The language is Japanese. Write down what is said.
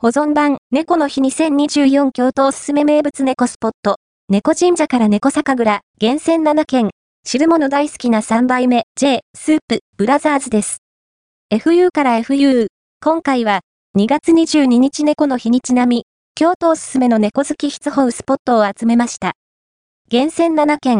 保存版、猫の日2024京都おすすめ名物猫スポット、猫神社から猫酒蔵、厳選7軒、汁物大好きな3杯目、J、スープ、ブラザーズです。FU から FU、今回は、2月22日猫の日にちなみ、京都おすすめの猫好き質法スポットを集めました。厳選7軒、